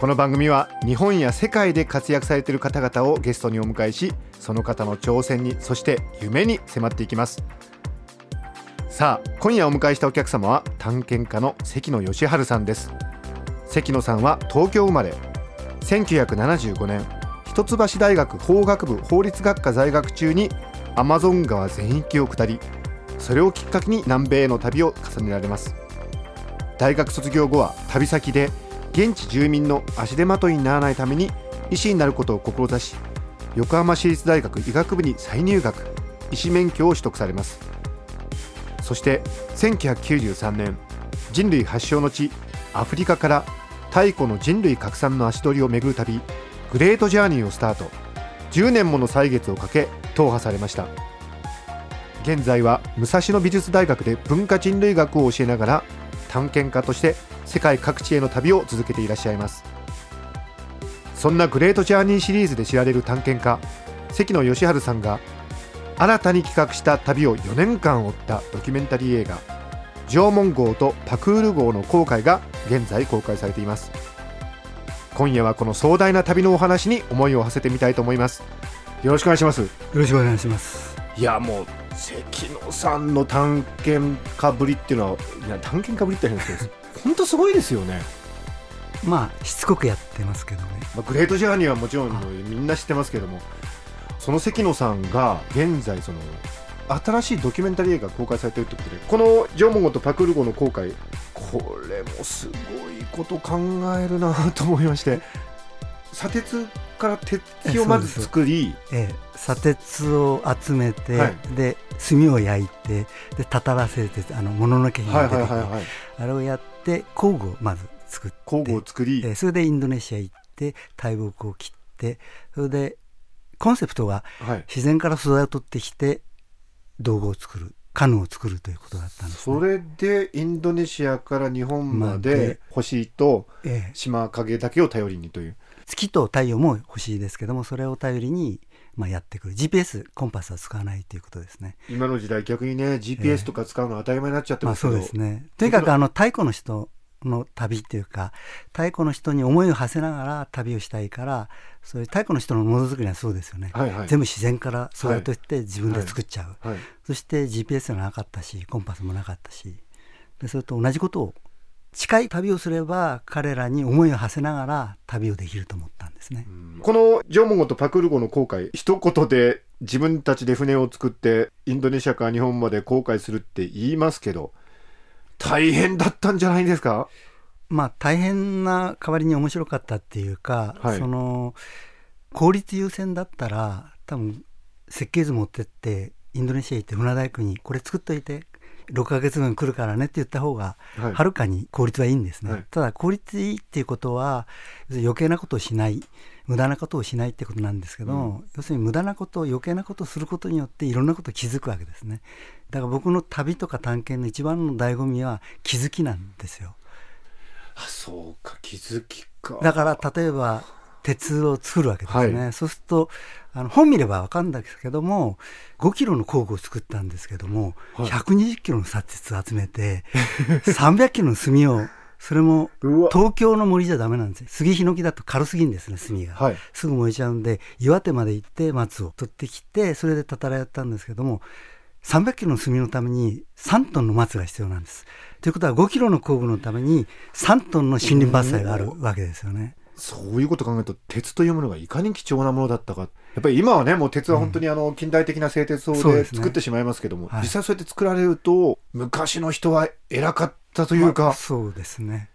この番組は日本や世界で活躍されている方々をゲストにお迎えしその方の挑戦にそして夢に迫っていきます。さあ今夜お迎えしたお客様は探検家の関野義治さんです。関野さんは東京生まれ1975年一橋大学法学部法律学科在学中にアマゾン川全域を下りそれをきっかけに南米への旅を重ねられます。大学卒業後は旅先で現地住民の足手まといにならないために医師になることを志し横浜市立大学医学部に再入学医師免許を取得されます。そして1993年人類発祥の地アフリカから太古の人類拡散の足取りを巡る旅グレートジャーニーをスタート。10年もの歳月をかけ踏破されました。現在は武蔵野美術大学で文化人類学を教えながら探検家として世界各地への旅を続けていらっしゃいます。そんなグレートジャーニーシリーズで知られる探検家関野義治さんが新たに企画した旅を4年間追ったドキュメンタリー映画「縄文号とパクール号」の公開が現在公開されています。今夜はこの壮大な旅のお話に思いを馳せてみたいと思います。よろしくお願いします。よろしくお願いします。いやもう関野さんの探検家ぶりっていうのはいや探検家ぶりって変ですけど本当すごいですよね。まあしつこくやってますけどね、まあ、グレートジャーニーはもちろんみんな知ってますけどもその関野さんが現在その新しいドキュメンタリー映画公開されてるってことでこの「ジョモゴとパクルゴ」の公開これもすごいこと考えるなと思いまして砂鉄から鉄器をまず作り、ええ、砂鉄を集めて、はい、で炭を焼いてでたたらせてあのもののけ品が出てきて、あれをやって工具をまず作って工具を作り、えそれでインドネシア行って大木を切ってそれでコンセプトは自然から素材を取ってきて道具を作るカヌーを作るということだったんです、ね、それでインドネシアから日本まで星と島影だけを頼りにという、月と太陽も欲しいですけどもそれを頼りにまあやってくる。GPS コンパスは使わないということですね。今の時代逆にね GPS とか使うのは当たり前になっちゃってますけど、まあ、そうですね。とにかくあの太古の人の旅っていうか太古の人に思いを馳せながら旅をしたいからそういう太古の人のものづくりはそうですよね、はいはい、全部自然からそうやって自分で作っちゃう、はいはい、そして GPS がなかったしコンパスもなかったし。でそれと同じことを近い旅をすれば彼らに思いを馳せながら旅をできると思ったんですね。このジョモゴとパクルゴの航海一言で自分たちで船を作ってインドネシアから日本まで航海するって言いますけど大変だったんじゃないですか？まあ大変な代わりに面白かったっていうか、はい、その効率優先だったら多分設計図持ってってインドネシア行って船大工にこれ作っといて6ヶ月分来るからねって言った方がはるかに効率はいいんですね、はい、ただ効率いいっていうことは余計なことをしない無駄なことをしないってことなんですけど、うん、要するに無駄なこと余計なことをすることによっていろんなことを気づくわけですね。だから僕の旅とか探検の一番の醍醐味は気づきなんですよ。あそうか気づきか。だから例えば鉄を作るわけですね、はい、そうするとあの本見れば分かるんですけども5キロの工具を作ったんですけども、はい、120キロの砂鉄を集めて300キロの炭をそれも 東京の森じゃダメなんですよ。杉ヒノキだと軽すぎんですね炭が、はい、すぐ燃えちゃうんで岩手まで行って松を取ってきてそれでたたらやったんですけども300キロの炭のために3トンの松が必要なんです。ということは5キロの工具のために3トンの森林伐採があるわけですよね。そういうこと考えると鉄というものがいかに貴重なものだったか。やっぱり今はねもう鉄は本当にあの近代的な製鉄法で作ってしまいますけども、ねはい、実際そうやって作られると昔の人は偉かったというか、まあ、そうですね。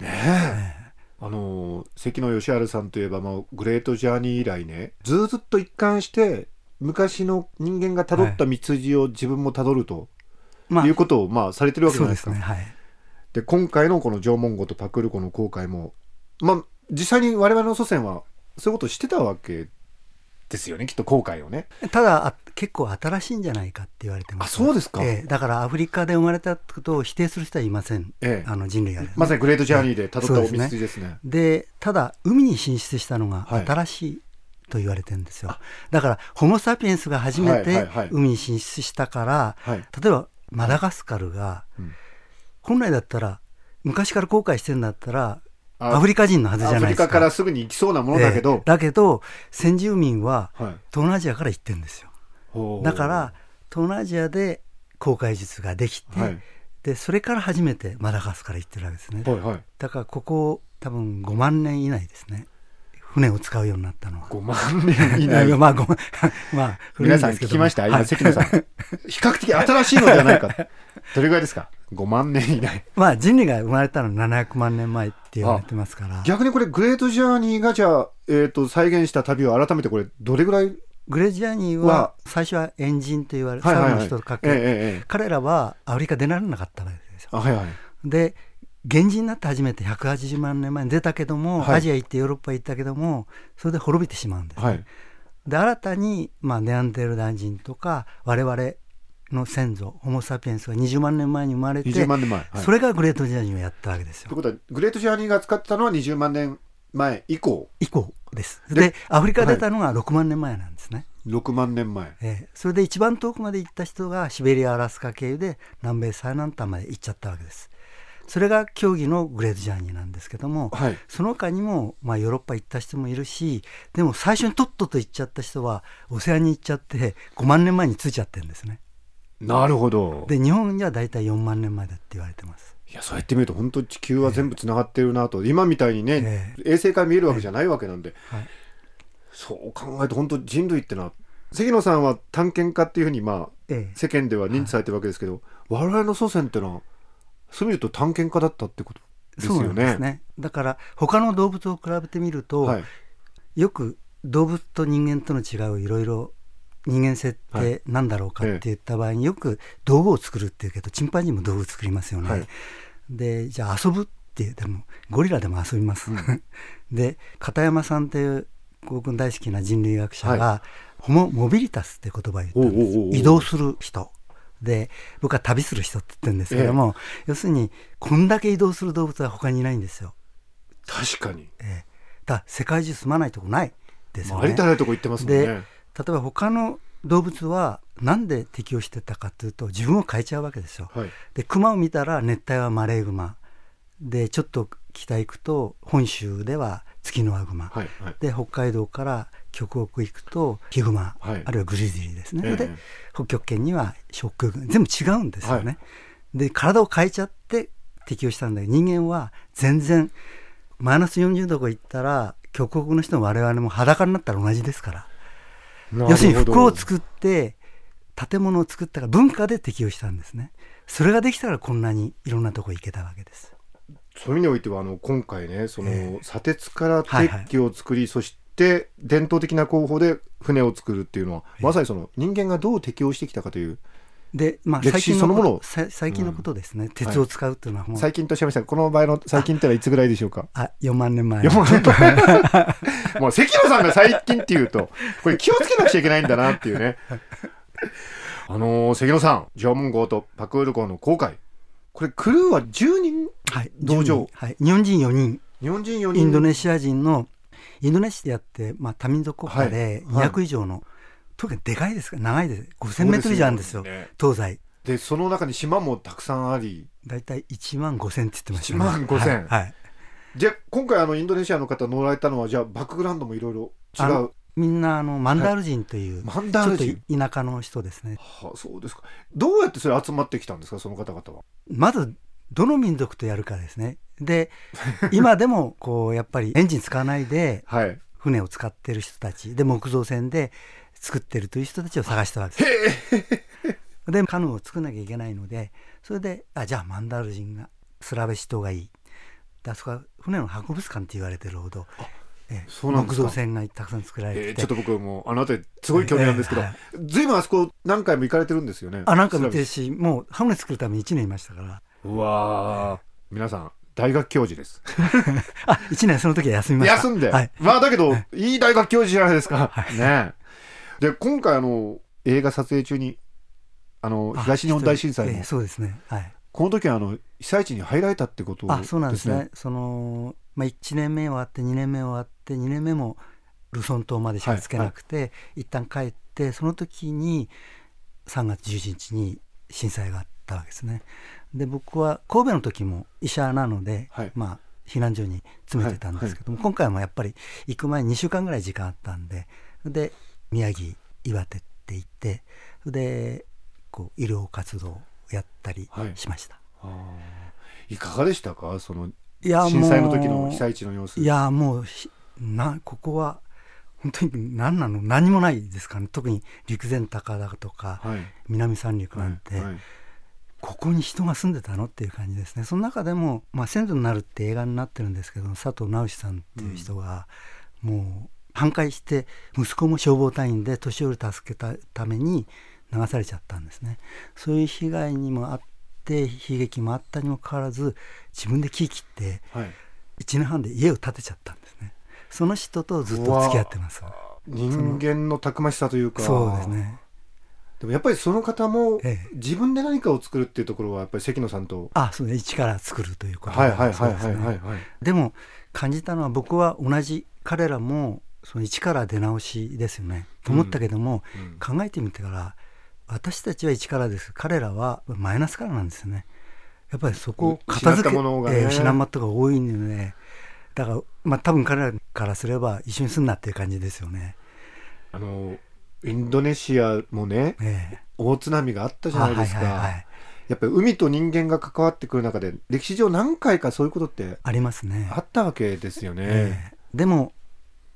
ねえ、あの関野義治さんといえば、まあ、グレートジャーニー以来ねずっと一貫して昔の人間がたどった道筋を自分もたどると、はい、いうことを、まあ、されてるわけじゃないですか。で、ね。はい、今回のこの縄文語とパクル語の航海も、まあ、実際に我々の祖先はそういうことをしてたわけですよねきっと航海をね。ただあ結構新しいんじゃないかって言われてます。あそうですか。ええだからアフリカで生まれたことを否定する人はいません、ええ。あの人類が、まさにグレートジャーニーでたおそうですね道筋ですね。でただ海に進出したのがはい新しいと言われてるんですよ、だからホモ・サピエンスが初めてはいはいはい。海に進出したから、はい。例えばマダガスカルが、うん。本来だったら昔から航海してるんだったらあアフリカ人のはずじゃアフリないですか。カからすぐに行きそうなものだけど。ええ、だけど先住民ははい。東南アジアから行ってるんですよ。ほう。だから東南アジアで航海術ができて、はい。でそれから初めてマダガスカル行ってるわけですね、はいはい。だからここ多分5万年以内ですね。船を使うようになったのは。5万年以内。まあご まあ皆さん聞きました？今はい。関野さん。比較的新しいのではないか。どれぐらいですか？5万年以内。まあ人類が生まれたのは700万年前って言われてますから。逆にこれグレートジャーニーがじゃあ、えー、と再現した旅を改めてこれどれぐらい？グレージャーニーはは。最初はエンジンと言われる、はいサルの人とかけ、えええ彼らはアフリカ出られなかったわけですよ。あはいはい。で源氏になって初めて180万年前に出たけども、はい。アジア行ってヨーロッパ行ったけどもそれで滅びてしまうんです、はい。で新たに、まあ、ネアンデルダン人とか我々の先祖ホモ・サピエンスが20万年前に生まれて、20万年前、はい、それがグレートジャーニーをやったわけですよ。ということはグレートジャーニーが使ってたのは20万年前以降？以降です。ででアフリカ出たのが6万年前なんですね、6万年前。ええ。それで一番遠くまで行った人がシベリア・アラスカ経由で南米最南端まで行っちゃったわけです。それが競技のグレートジャーニーなんですけども、はい。その他にも、まあ、ヨーロッパ行った人もいるしでも最初にとっとと行っちゃった人はオセアニ行っちゃって5万年前に着いちゃってるんですねなるほど。で日本には大体4万年前だって言われてます。いやそうやって見ると本当地球は全部つながってるなと、今みたいにね、え衛星から見えるわけじゃないわけなんで、はい。そう考えると本当人類ってのは関野さんは探検家っていうふうにまあええ。世間では認知されてるわけですけど、我々の祖先ってのはそう見ると探検家だったってことですそうなよね。ね。だから他の動物を比べてみると、はい、よく動物と人間との違ういろいろ人間性って何だろうかって言った場合によく道具を作るっていうけどチンパンジーも道具作りますよね。はいでじゃあ遊ぶってでもゴリラでも遊びます。で片山さんっていう僕の大好きな人類学者が、はホモ・モビリタスって言葉を言ったんです移動する人で僕は旅する人って言ってるんですけども、要するにこんだけ移動する動物は他にいないんですよ。確かに、ええだ世界中住まないとこないですよね。まあ、ありとあらゆるとこ行ってますもんでね。例えば他の動物はなんで適応してたかというと自分を変えちゃうわけですよ。はい、で熊を見たら熱帯はマレーグマ。でちょっと北行くと本州ではツキノワグマ、はい、はい。で北海道から極北行くとヒグマ、はい。あるいはグリズリーですね、ええ。で北極圏にはショックグマ全部違うんですよね。はい。で体を変えちゃって適応したんだけど人間は全然マイナス40度行ったら極北の人も我々も裸になったら同じですから。要するに服を作って建物を作ったから文化で適応したんですね。それができたからこんなにいろんなとこ行けたわけです。そういう意味においてはあの今回ねその、ええ。砂鉄からはいはい鉄器を作り、そして伝統的な工法で船を作るっていうのは、まさにその人間がどう適応してきたかというでまあ歴最近の史そのもの最近のことですね、鉄を使うっていうのはもう、最近とおっしゃいました。がこの場合の最近ってのはいつぐらいでしょうか？あ4万年前。いやもうもう関野さんが最近っていうとこれ気をつけなくちゃいけないんだなっていうね。あのー関野さん縄文号とパクール号の航海。これクルーは10人？はい道場10人。はい、日本人4人。日本人4人。インドネシア人のインドネシアって、まあ、多民族国家ではい。200以上の、特にでかいですか？ら長いです。5000メートル以上あるんですよ。すよね。東西。でその中に島もたくさんあり。大体1万5000って言ってました1万5000はい。はい。じゃあ今回あのインドネシアの方乗られたのはじゃあバックグラウンドもいろいろ違う。みんなあのマンダール人という、マンダール人。ちょっと田舎の人ですね。はあ、そうですか。どうやってそれ集まってきたんですか？その方々は。まずどの民族とやるかですね。で 今でもこうやっぱりエンジン使わないではい。船を使ってる人たち。で木造船で作ってるという人たちを探したわけです。でカヌーを作らなきゃいけないのでそれであじゃあマンダール人がスラベシ島がいい。であそこは船の博物館って言われてるほど、ええそうなん木造船がたくさん作られてて、えーちょっと僕もうあの辺りすごい興味なんですけど、えずいぶんあそこ何回も行かれてるんですよね。あなんか見てるしもう船作るために1年いましたから。うわー皆さん大学教授です。あ1年その時は休みました。休んで。はい、まあだけど、い。い大学教授じゃないですか。はい。ねで、今回あの、映画撮影中に、あの、あ東日本大震災のええ、そうですね。はい。この時はあの、被災地に入られたってことね。あそうなんですね。その、まあ、1年目終わって2年目終わって2年目もルソン島までしかつけなくて、一旦帰ってその時に3月11日に震災があったわけですね。で僕は神戸の時も医者なので、はい。まあ避難所に詰めてたんですけども、今回もやっぱり行く前に2週間ぐらい時間あったんでで宮城岩手って行ってでこう医療活動をやったりはい。しました。あー。いかがでしたか？その、いや震災の時の被災地の様子。いやもうひなここは本当に何なの？何もないですかね。特に陸前高田とかはい。南三陸なんて、はいはい。ここに人が住んでたのっていう感じですね。その中でも「まあ、先祖になる」って映画になってるんですけど佐藤直さんっていう人が、もう反壊して息子も消防隊員で年寄り助けたために流されちゃったんですねそういう被害にもあって悲劇もあったにもかかわらず自分で木切ってはい。1年半で家を建てちゃったんですねその人とずっと付き合ってます人間のたくましさというか。そうですねでもやっぱりその方もええ自分で何かを作るっていうところはやっぱり関野さんと。あそうね一から作るということはいはいはいそうですねはいはいはい。でも感じたのは僕は同じ彼らもその一から出直しですよね。と思ったけども、うん。考えてみてから私たちは一からです。彼らはマイナスからなんですよね。やっぱりそこを片付け失ったものが多いのでだからまあ多分彼らからすれば一緒にすんなっていう感じですよね。あのインドネシアもねええ。大津波があったじゃないですか、あはいはいはい。やっぱり海と人間が関わってくる中で歴史上何回かそういうことってありますね。あったわけですよね、ええ。でも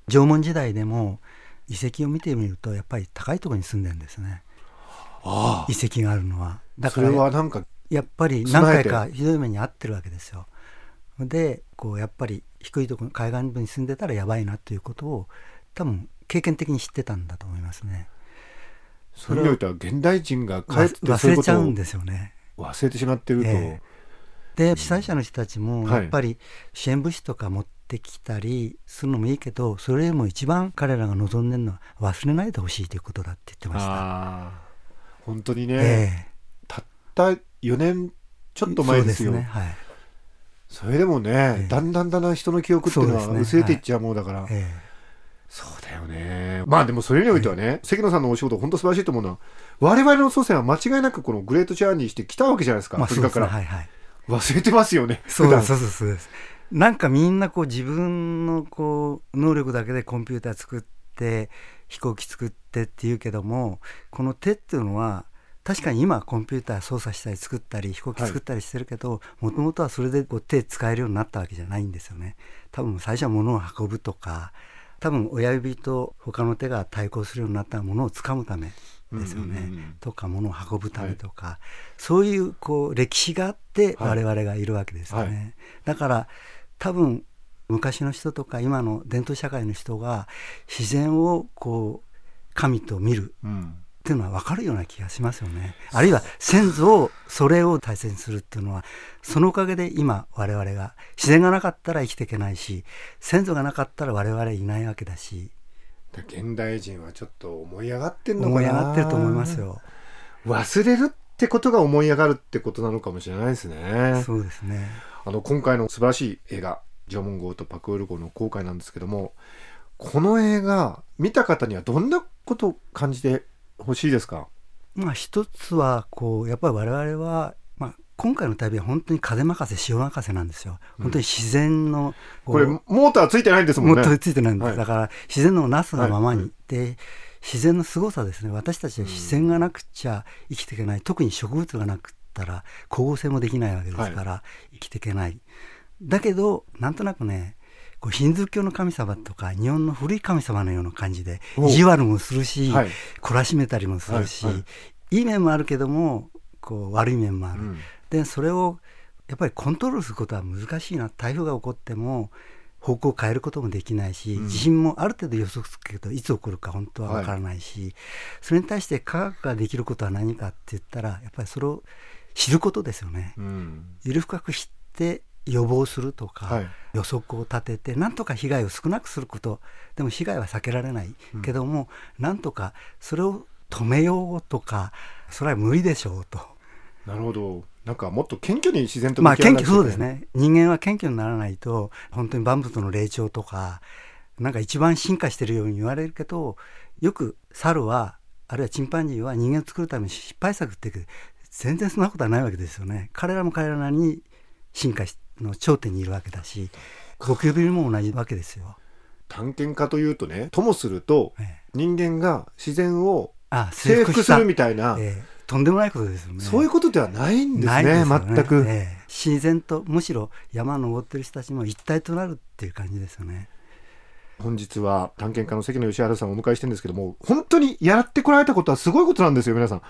縄文時代でも遺跡を見てみるとやっぱり高いところに住んでるんですね。あ遺跡があるのは。だそれからはなんかやっぱり何回かひどい目に遭ってるわけですよ。でこうやっぱり低いところ海岸部に住んでたらやばいなということを多分経験的に知ってたんだと思いますね。それにおいては現代人がかえって忘れちゃうんですよね。忘れてしまってると、えで被災者の人たちもはい。やっぱり支援物資とか持ってきたりするのもいいけどそれよりも一番彼らが望んでるのは忘れないでほしいということだって言ってました。本当にね、えたった4年ちょっと前ですよ。ねはい。それでもね、ええ。だんだんだんだん人の記憶っていうのは薄れていっちゃうものだから、えそうだよね。まあでもそれにおいてはね、関野さんのお仕事本当素晴らしいと思うのは我々の祖先は間違いなくこのグレートチャーニーしてきたわけじゃないですか、えまあアフリカから、ねはいはい。忘れてますよねそうですそうですなんかみんなこう自分のこう能力だけでコンピューター作って飛行機作ってっていうけどもこの手っていうのは確かに今コンピューター操作したり作ったり飛行機作ったりしてるけどもともとはそれでこう手使えるようになったわけじゃないんですよね。多分最初は物を運ぶとか多分親指と他の手が対抗するようになったものを掴むためですよね、うんうんうん。とか物を運ぶためとか、そういうこう歴史があってはい。我々がいるわけですよね、はい。だから多分昔の人とか今の伝統社会の人が自然をこう神と見るうん。っていうのは分かるような気がしますよね。あるいは先祖をそれを大切にするっていうのはそのおかげで今我々が自然がなかったら生きていけないし先祖がなかったら我々いないわけだし。で現代人はちょっと思い上がってんのかな。思い上がってると思いますよ。忘れるってことが思い上がるってことなのかもしれないですね。そうですね。あの今回の素晴らしい映画「縄文号とパクウル号」の公開なんですけどもこの映画見た方にはどんなことを感じてほしいですか？まあ一つはこうやっぱり我々は、まあ、今回の旅は本当に風任せ潮任せなんですよ。本当に自然のこうこれモーターついてないんですもんね。もっとついてないんです、はい。だから自然のなすがままに、はい。で自然の凄さですね。私たちは自然がなくちゃ生きていけない、特に植物がなくったら光合成もできないわけですから、生きていけない。だけどなんとなくねこうヒンズー教の神様とか日本の古い神様のような感じでお意地悪もするし、はい。懲らしめたりもするし、はい。はい。いい面もあるけどもこう悪い面もある、うん。でそれをやっぱりコントロールすることは難しいな。台風が起こっても方向を変えることもできないし、うん。地震もある程度予測するけどいつ起こるか本当は分からないし、それに対して科学ができることは何かって言ったらやっぱりそれを知ることですよね。うん。ゆる深く知って予防するとか、はい。予測を立ててなんとか被害を少なくすることでも被害は避けられないけども、なんとかそれを止めようとかそれは無理でしょうと。なるほど。なんかもっと謙虚に自然とまあ向き合わなくちゃ謙虚そうですね。人間は謙虚にならないと本当に万物の霊長とかなんか一番進化してるように言われるけどよく猿はあるいはチンパンジーは人間を作るために失敗作って全然そんなことはないわけですよね。彼らも彼らなりに進化の頂点にいるわけだしゴキブリも同じわけですよ。探検家というとねともするとええ。人間が自然をあ征服するみたいな、ええとんでもないことですよね。そういうことではないんですねですよ全く、ええ自然とむしろ山を登ってる人たちも一体となるっていう感じですよね。本日は探検家の関野義治さんをお迎えしてるんですけども本当にやってこられたことはすごいことなんですよ皆さん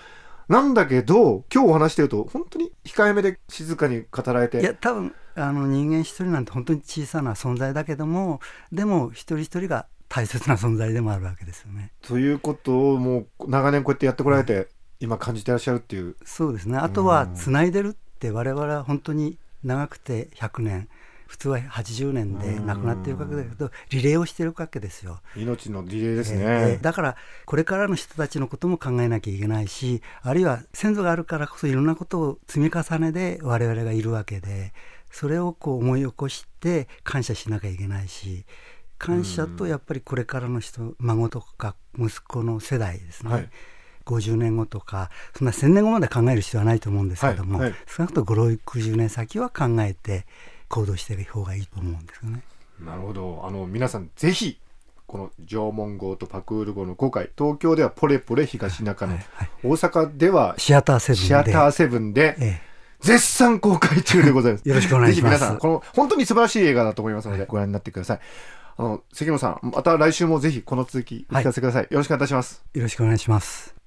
なんだけど今日お話してると本当に控えめで静かに語られていや多分あの人間一人なんて本当に小さな存在だけどもでも一人一人が大切な存在でもあるわけですよね。ということをもう長年こうやってやってこられて、今感じてらっしゃるっていう。そうですね。あとはつないでるって我々は本当に長くて100年。普通は80年で亡くなっているわけだけどリレーをしているわけですよ。命のリレーですね、えーだからこれからの人たちのことも考えなきゃいけないしあるいは先祖があるからこそいろんなことを積み重ねで我々がいるわけでそれをこう思い起こして感謝しなきゃいけないし感謝とやっぱりこれからの人孫とか息子の世代ですね、はい50年後とかそんな1000年後まで考える必要はないと思うんですけども、はいはい少なくとも560年先は考えて行動していく方がいいと思うんですよね。なるほどあの皆さんぜひこの縄文号とパクール号の5回東京ではポレポレ東中野、はいはい大阪ではシアターセブンでシアターセブンでえ絶賛公開中でございます。よろしくお願いしますぜひ皆さん、この本当に素晴らしい映画だと思いますので、ご覧になってください。あの、関野さん、また来週もぜひこの続きお聞かせください。よろしくお願いいたします。えよろしくお願いします。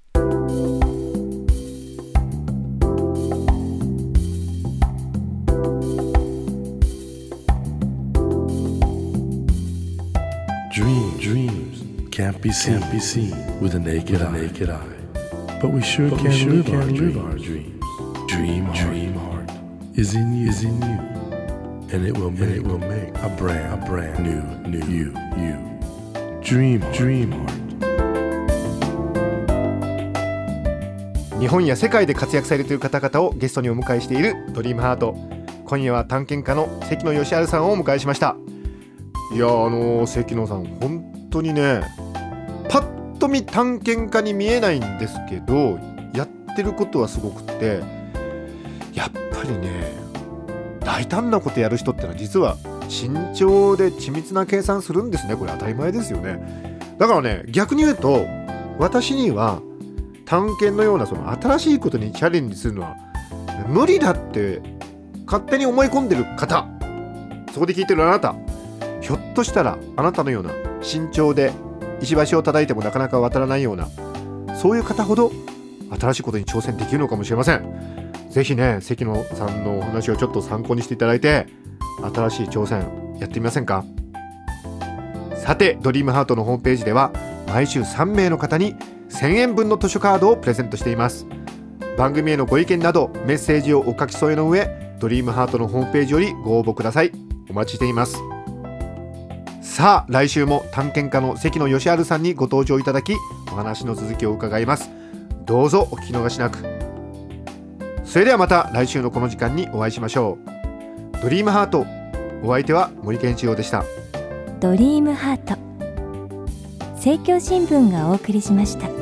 Can't be seen, can't be seen with a naked, eye. naked eye. But we sure can, sure live, our live our dreams. Dream, heart, dream heart is in you, is in you, and it will make, it will make a brand, a brand new, new you, you. Dream, heart, dream heart. 日本や世界で活躍されている方々をゲストにお迎えしているドリームハート。今夜は探検家の関野義治さんをお迎えしました。いやーあのー関野さん、本当にね、と見探検家に見えないんですけど、やってることはすごくって、やっぱりね、大胆なことやる人ってのは実は慎重で緻密な計算するんですね。これ当たり前ですよね。だからね逆に言うと私には探検のようなその新しいことにチャレンジするのは無理だって勝手に思い込んでる方そこで聞いてるあなたひょっとしたらあなたのような慎重で石橋を叩いてもなかなか渡らないようなそういう方ほど新しいことに挑戦できるのかもしれません。ぜひね関野さんのお話をちょっと参考にしていただいて新しい挑戦やってみませんか？さてドリームハートのホームページでは毎週3名の方に1000円分の図書カードをプレゼントしています。番組へのご意見などメッセージをお書き添えの上ドリームハートのホームページよりご応募ください。お待ちしています。さあ来週も探検家の関野義治さんにご登場いただきお話の続きを伺います。どうぞお聞き逃しなく。それではまた来週のこの時間にお会いしましょう。ドリームハートお相手は森健一郎でした。ドリームハート。政教新聞がお送りしました。